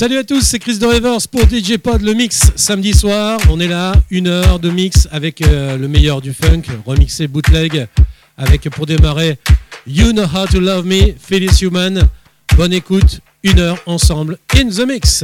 Salut à tous, c'est Chris de pour DJ Pod, le mix samedi soir. On est là, une heure de mix avec euh, le meilleur du funk, remixé bootleg, avec pour démarrer You Know How to Love Me, Phyllis Human. Bonne écoute, une heure ensemble in the mix.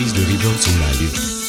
Chris de Rivers live.